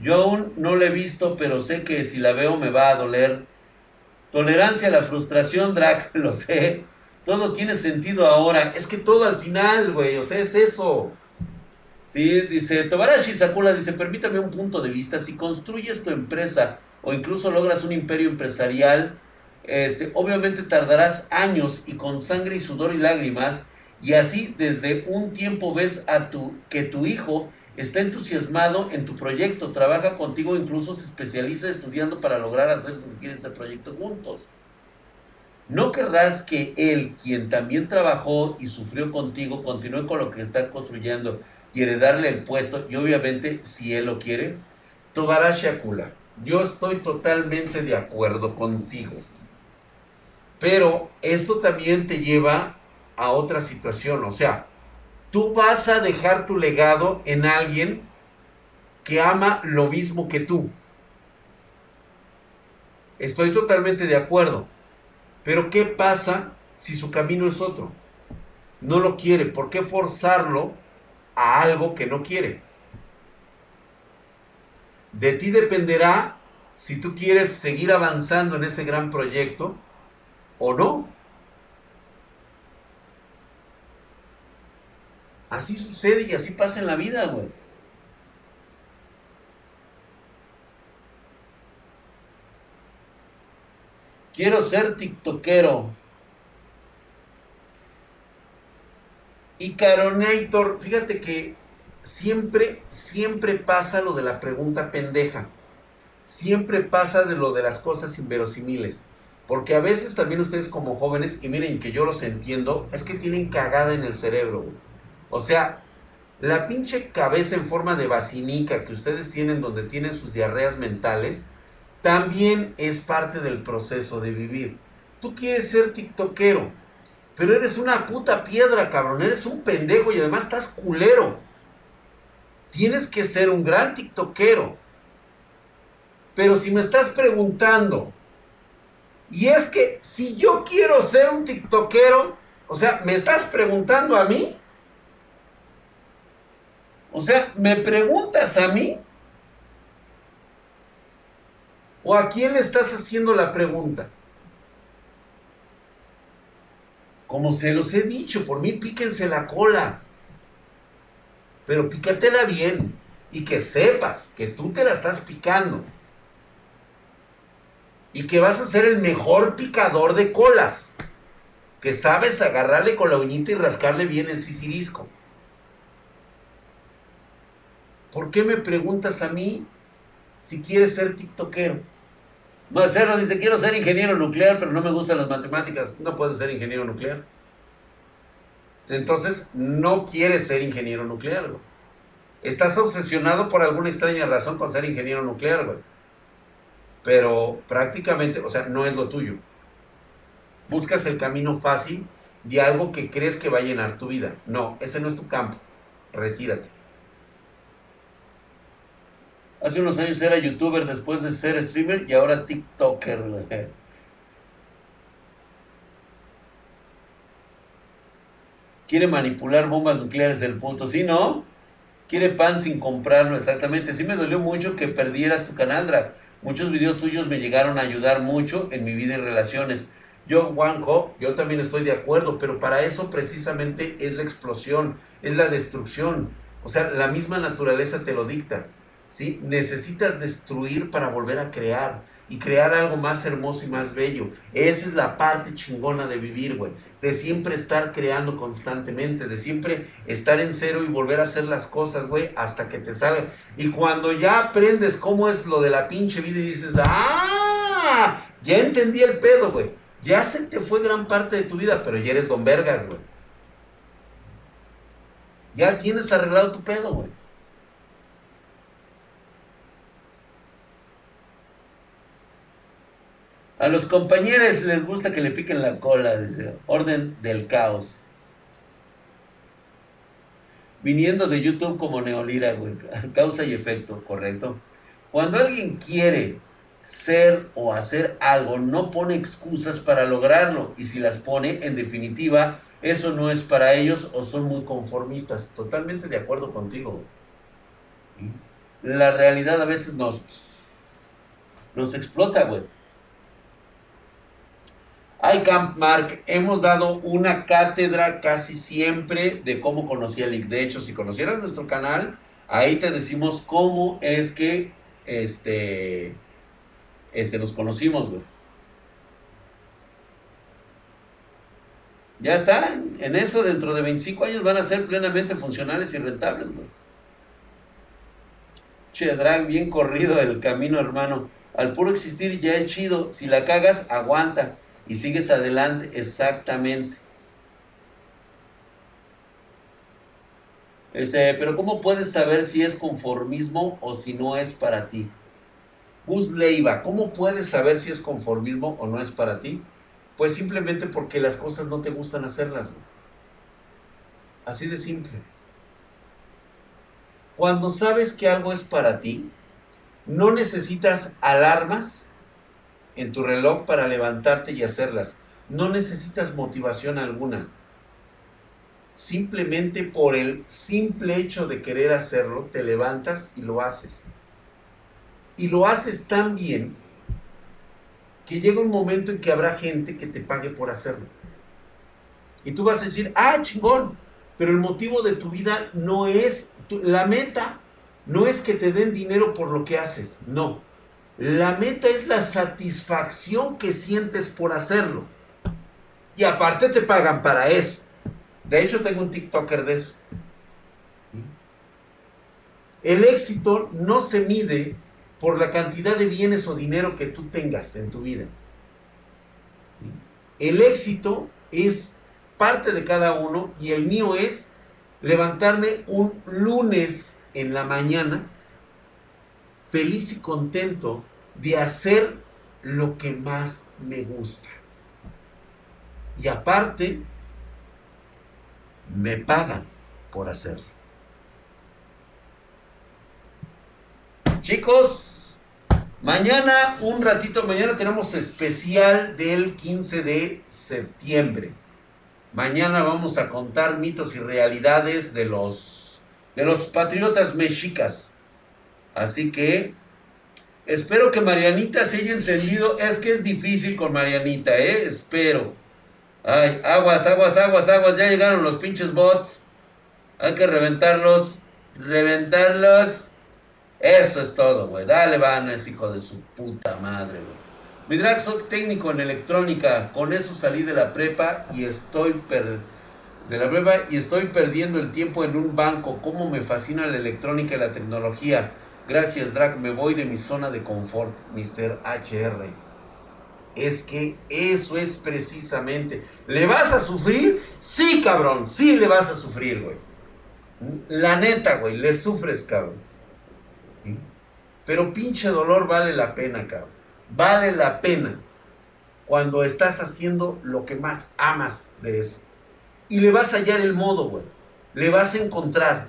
Yo aún no la he visto, pero sé que si la veo me va a doler. Tolerancia a la frustración, Drac, lo sé. Todo tiene sentido ahora. Es que todo al final, güey, o sea, es eso. Sí, dice Tobarashi Sakura, dice, permítame un punto de vista. Si construyes tu empresa o incluso logras un imperio empresarial, este, obviamente tardarás años y con sangre y sudor y lágrimas. Y así desde un tiempo ves a tu, que tu hijo está entusiasmado en tu proyecto, trabaja contigo, incluso se especializa estudiando para lograr hacer este proyecto juntos. No querrás que él, quien también trabajó y sufrió contigo, continúe con lo que está construyendo y heredarle el puesto, y obviamente, si él lo quiere. Tobarashi Akula, yo estoy totalmente de acuerdo contigo. Pero esto también te lleva a otra situación, o sea, tú vas a dejar tu legado en alguien que ama lo mismo que tú. Estoy totalmente de acuerdo. Pero ¿qué pasa si su camino es otro? No lo quiere. ¿Por qué forzarlo a algo que no quiere? De ti dependerá si tú quieres seguir avanzando en ese gran proyecto o no. Así sucede y así pasa en la vida, güey. Quiero ser tiktokero. Y Caronator, fíjate que siempre, siempre pasa lo de la pregunta pendeja. Siempre pasa de lo de las cosas inverosimiles. Porque a veces también ustedes como jóvenes, y miren que yo los entiendo, es que tienen cagada en el cerebro. O sea, la pinche cabeza en forma de vacinica que ustedes tienen donde tienen sus diarreas mentales, también es parte del proceso de vivir. Tú quieres ser tiktokero, pero eres una puta piedra, cabrón. Eres un pendejo y además estás culero. Tienes que ser un gran tiktokero. Pero si me estás preguntando, y es que si yo quiero ser un tiktokero, o sea, ¿me estás preguntando a mí? O sea, ¿me preguntas a mí? ¿O a quién le estás haciendo la pregunta? Como se los he dicho, por mí píquense la cola. Pero pícatela bien y que sepas que tú te la estás picando. Y que vas a ser el mejor picador de colas. Que sabes agarrarle con la uñita y rascarle bien el sisirisco. ¿Por qué me preguntas a mí si quieres ser tiktokero? Marcelo dice, quiero ser ingeniero nuclear, pero no me gustan las matemáticas. No puedes ser ingeniero nuclear. Entonces, no quieres ser ingeniero nuclear, güey. Estás obsesionado por alguna extraña razón con ser ingeniero nuclear, güey. Pero prácticamente, o sea, no es lo tuyo. Buscas el camino fácil de algo que crees que va a llenar tu vida. No, ese no es tu campo. Retírate. Hace unos años era youtuber después de ser streamer y ahora TikToker. Quiere manipular bombas nucleares el puto, ¿sí no? Quiere pan sin comprarlo, exactamente. Sí me dolió mucho que perdieras tu canal, Drag. Muchos videos tuyos me llegaron a ayudar mucho en mi vida y relaciones. Yo, Juanjo, yo también estoy de acuerdo, pero para eso precisamente es la explosión, es la destrucción. O sea, la misma naturaleza te lo dicta. ¿Sí? Necesitas destruir para volver a crear y crear algo más hermoso y más bello. Esa es la parte chingona de vivir, güey. De siempre estar creando constantemente, de siempre estar en cero y volver a hacer las cosas, güey, hasta que te salga. Y cuando ya aprendes cómo es lo de la pinche vida y dices, ¡ah! Ya entendí el pedo, güey. Ya se te fue gran parte de tu vida, pero ya eres don Vergas, güey. Ya tienes arreglado tu pedo, güey. A los compañeros les gusta que le piquen la cola, dice. Orden del caos. Viniendo de YouTube como Neolira, güey. Causa y efecto, correcto. Cuando alguien quiere ser o hacer algo, no pone excusas para lograrlo. Y si las pone, en definitiva, eso no es para ellos o son muy conformistas. Totalmente de acuerdo contigo. La realidad a veces nos, nos explota, güey. Camp Mark, hemos dado una cátedra casi siempre de cómo conocí a Lick. De hecho, si conocieras nuestro canal, ahí te decimos cómo es que este, este, nos conocimos, güey. Ya está, en eso dentro de 25 años van a ser plenamente funcionales y rentables, güey. Che, drag, bien corrido el camino, hermano. Al puro existir ya es chido. Si la cagas, aguanta y sigues adelante exactamente. Este, pero ¿cómo puedes saber si es conformismo o si no es para ti? Gus Leiva, ¿cómo puedes saber si es conformismo o no es para ti? Pues simplemente porque las cosas no te gustan hacerlas. Así de simple. Cuando sabes que algo es para ti, no necesitas alarmas en tu reloj para levantarte y hacerlas. No necesitas motivación alguna. Simplemente por el simple hecho de querer hacerlo, te levantas y lo haces. Y lo haces tan bien que llega un momento en que habrá gente que te pague por hacerlo. Y tú vas a decir, ah, chingón, pero el motivo de tu vida no es, la meta no es que te den dinero por lo que haces, no. La meta es la satisfacción que sientes por hacerlo. Y aparte te pagan para eso. De hecho, tengo un TikToker de eso. El éxito no se mide por la cantidad de bienes o dinero que tú tengas en tu vida. El éxito es parte de cada uno y el mío es levantarme un lunes en la mañana feliz y contento de hacer lo que más me gusta. Y aparte, me pagan por hacerlo. Chicos, mañana un ratito, mañana tenemos especial del 15 de septiembre. Mañana vamos a contar mitos y realidades de los de los patriotas mexicas. Así que espero que Marianita se haya entendido. Es que es difícil con Marianita, ¿eh? Espero. Ay, aguas, aguas, aguas, aguas. Ya llegaron los pinches bots. Hay que reventarlos. Reventarlos. Eso es todo, güey. Dale, es hijo de su puta madre, güey. Mi drag técnico en electrónica. Con eso salí de la prepa y estoy per de la y estoy perdiendo el tiempo en un banco. Cómo me fascina la electrónica y la tecnología. Gracias, Drag. Me voy de mi zona de confort, Mr. HR. Es que eso es precisamente. ¿Le vas a sufrir? Sí, cabrón. Sí le vas a sufrir, güey. La neta, güey. Le sufres, cabrón. Pero pinche dolor vale la pena, cabrón. Vale la pena cuando estás haciendo lo que más amas de eso. Y le vas a hallar el modo, güey. Le vas a encontrar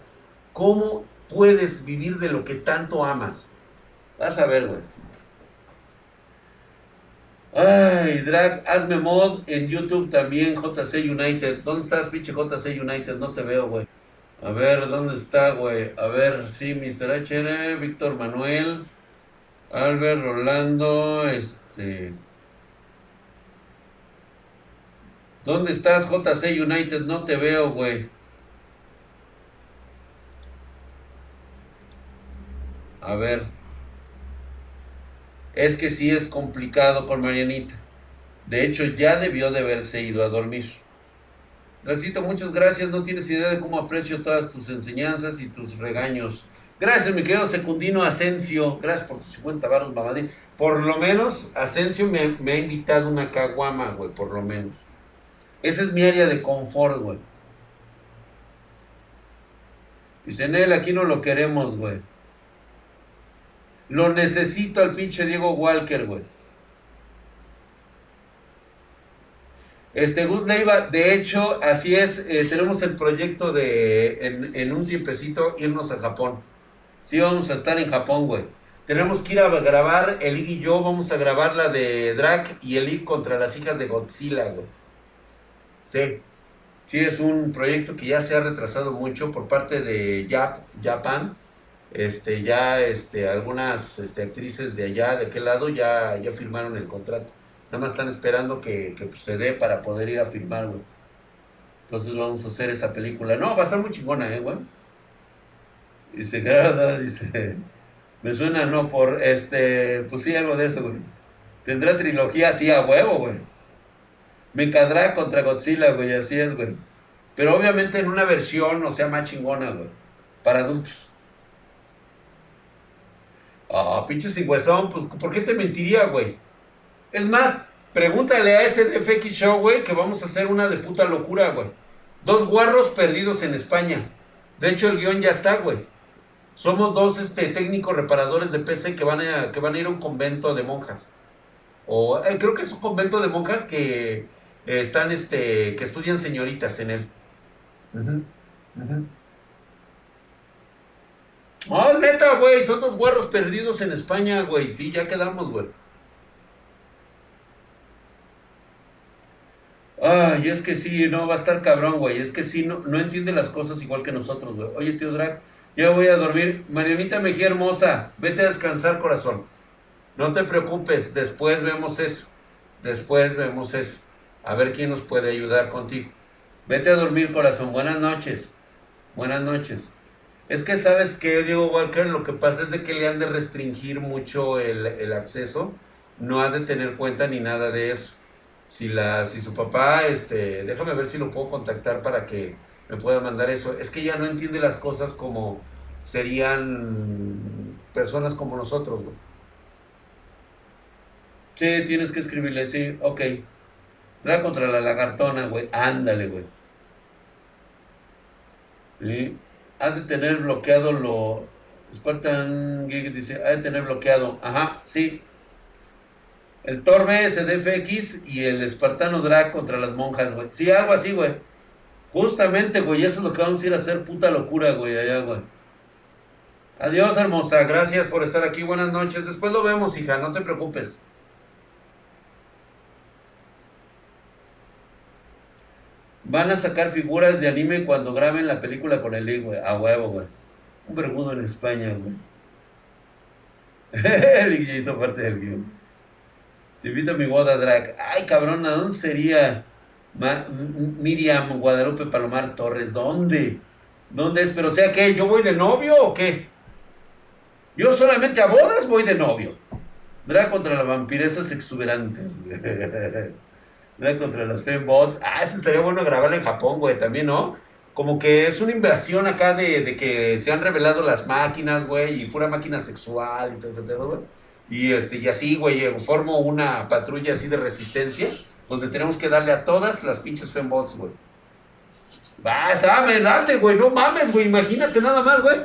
cómo puedes vivir de lo que tanto amas. Vas a ver, güey. Ay, Drag, hazme mod en YouTube también, JC United. ¿Dónde estás, pinche JC United? No te veo, güey. A ver, ¿dónde está, güey? A ver, sí, Mr. HR, Víctor Manuel, Albert, Rolando, este... ¿Dónde estás, JC United? No te veo, güey. A ver. Es que sí es complicado con Marianita. De hecho, ya debió de haberse ido a dormir. Draxito, muchas gracias. No tienes idea de cómo aprecio todas tus enseñanzas y tus regaños. Gracias, mi querido Secundino Asensio. Gracias por tus 50 baros, mamadín. Por lo menos, Asensio me, me ha invitado una caguama, güey, por lo menos. Esa es mi área de confort, güey. Dice, él aquí no lo queremos, güey. Lo necesito al pinche Diego Walker, güey. Este Gus Leiva, de hecho, así es, eh, tenemos el proyecto de en, un tiempecito irnos a Japón. Sí, vamos a estar en Japón, güey. Tenemos que ir a grabar, el y yo vamos a grabar la de Drac y el contra las hijas de Godzilla, güey. Sí, sí, es un proyecto que ya se ha retrasado mucho por parte de Jap, Japan. Este, ya este, algunas este, actrices de allá, de aquel lado, ya, ya firmaron el contrato. Nada más están esperando que, que pues, se dé para poder ir a filmar, güey. Entonces vamos a hacer esa película. No, va a estar muy chingona, ¿eh, güey? Dice, Gerardo, dice, me suena, no, por, este, pues sí, algo de eso, güey. Tendrá trilogía así a huevo, güey. Me encadrá contra Godzilla, güey, así es, güey. Pero obviamente en una versión, o sea, más chingona, güey. Para adultos. Ah, pinche sin huesón, pues, ¿por qué te mentiría, güey? Es más, pregúntale a ese DFX Show, güey, que vamos a hacer una de puta locura, güey. Dos guarros perdidos en España. De hecho, el guion ya está, güey. Somos dos este, técnicos reparadores de PC que van, a, que van a ir a un convento de monjas. O eh, creo que es un convento de monjas que eh, están, este, que estudian señoritas en él. Oh, neta, güey, son dos guarros perdidos en España, güey. Sí, ya quedamos, güey. Ay, es que sí, no, va a estar cabrón, güey. Es que sí, no, no entiende las cosas igual que nosotros, güey. Oye, tío Drag, ya voy a dormir. Marianita Mejía hermosa, vete a descansar, corazón. No te preocupes, después vemos eso. Después vemos eso. A ver quién nos puede ayudar contigo. Vete a dormir, corazón. Buenas noches. Buenas noches. Es que sabes que, Diego Walker, lo que pasa es de que le han de restringir mucho el, el acceso. No ha de tener cuenta ni nada de eso si, la, si su papá, este, déjame ver si lo puedo contactar para que me pueda mandar eso. Es que ya no entiende las cosas como serían personas como nosotros, güey. Sí, tienes que escribirle, sí, ok. Dra contra la lagartona, güey. Ándale, güey. ¿Sí? Ha de tener bloqueado lo. Spartan Gig dice, ha de tener bloqueado. Ajá, sí, el Torbe SDFX y el Espartano Drag contra las monjas, güey. Sí, algo así, güey. Justamente, güey, eso es lo que vamos a ir a hacer, puta locura, güey, allá, güey. Adiós, hermosa. Gracias por estar aquí. Buenas noches. Después lo vemos, hija. No te preocupes. Van a sacar figuras de anime cuando graben la película con el link, güey. A huevo, güey. Un bermudo en España, güey. el ya hizo parte del guion. Te invito a mi boda drag. Ay, cabrón, ¿a dónde sería Miriam Guadalupe Palomar Torres? ¿Dónde? ¿Dónde es? Pero sea, ¿qué? ¿Yo voy de novio o qué? Yo solamente a bodas voy de novio. Drag contra las vampiresas exuberantes. Drag contra las fembots. Ah, eso estaría bueno grabarlo en Japón, güey, también, ¿no? Como que es una inversión acá de, de que se han revelado las máquinas, güey, y pura máquina sexual y todo ese pedo, güey. Y, este, y así, güey, formo una patrulla así de resistencia, donde tenemos que darle a todas las pinches fembots, güey. Va, dame, date, güey, no mames, güey, imagínate nada más, güey.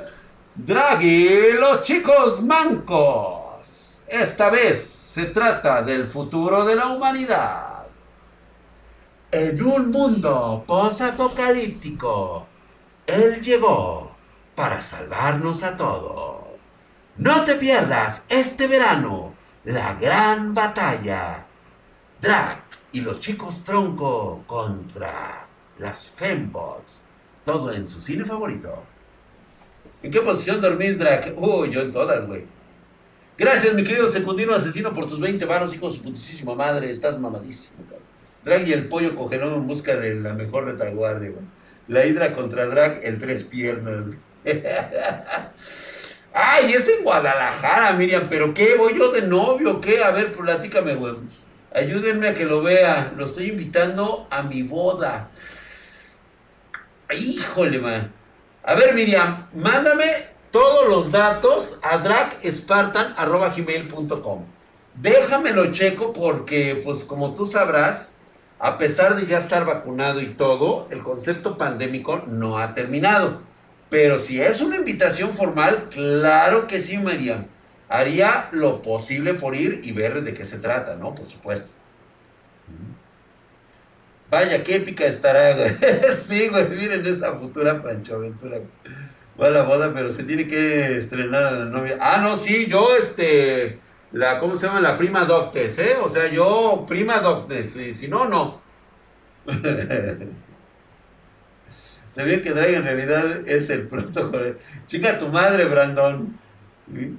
Draghi, los chicos mancos. Esta vez se trata del futuro de la humanidad. En un mundo posapocalíptico, Él llegó para salvarnos a todos. No te pierdas este verano la gran batalla. Drac y los chicos tronco contra las fembots. Todo en su cine favorito. ¿En qué posición dormís, Drac? Uy, yo en todas, güey. Gracias, mi querido secundino asesino, por tus 20 varos, hijo de su putísima madre. Estás mamadísimo, cabrón. Drag y el pollo cogerón en busca de la mejor retaguardia. La hidra contra Drag, el tres piernas. Ay, es en Guadalajara, Miriam, pero ¿qué? ¿Voy yo de novio? ¿Qué? A ver, platícame, güey. Ayúdenme a que lo vea. Lo estoy invitando a mi boda. Híjole, man. A ver, Miriam, mándame todos los datos a dragspartan.gmail.com. Déjamelo checo porque, pues como tú sabrás, a pesar de ya estar vacunado y todo, el concepto pandémico no ha terminado. Pero si es una invitación formal, claro que sí, Miriam. Haría lo posible por ir y ver de qué se trata, ¿no? Por supuesto. Vaya, qué épica estará, güey. sí, güey, miren esa futura Pancho Aventura. Va la boda, pero se tiene que estrenar a la novia. Ah, no, sí, yo, este, la, ¿cómo se llama? La prima doctes, ¿eh? O sea, yo, prima doctes, y si no, no. se ve que Drag en realidad es el protocolo. Chica tu madre, Brandon.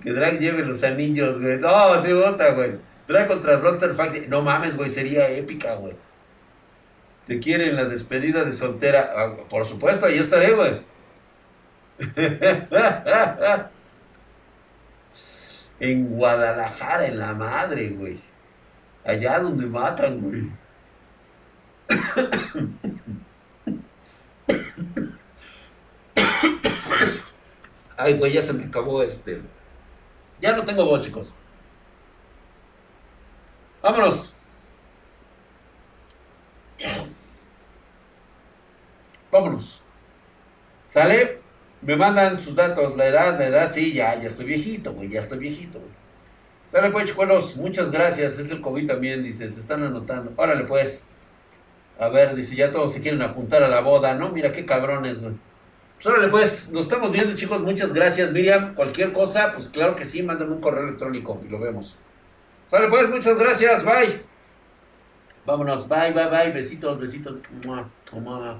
Que Drag lleve los anillos, güey. No, sí, vota, güey. Drag contra Roster Factory. No mames, güey, sería épica, güey. Te quieren la despedida de soltera. Ah, por supuesto, ahí estaré, güey. en Guadalajara, en la madre, güey. Allá donde matan, güey. Ay, güey, ya se me acabó este. Ya no tengo voz, chicos. Vámonos. Vámonos. ¿Sale? Me mandan sus datos, la edad, la edad, sí, ya, ya estoy viejito, güey, ya estoy viejito, güey. Sale pues, chicuelos, muchas gracias, es el COVID también, dice, se están anotando. Órale pues. A ver, dice, ya todos se quieren apuntar a la boda, ¿no? Mira qué cabrones, güey. Pues órale pues, nos estamos viendo, chicos, muchas gracias, Miriam. Cualquier cosa, pues claro que sí, mándame un correo electrónico y lo vemos. Sale pues, muchas gracias, bye. Vámonos, bye, bye, bye, besitos, besitos. Mua, mua.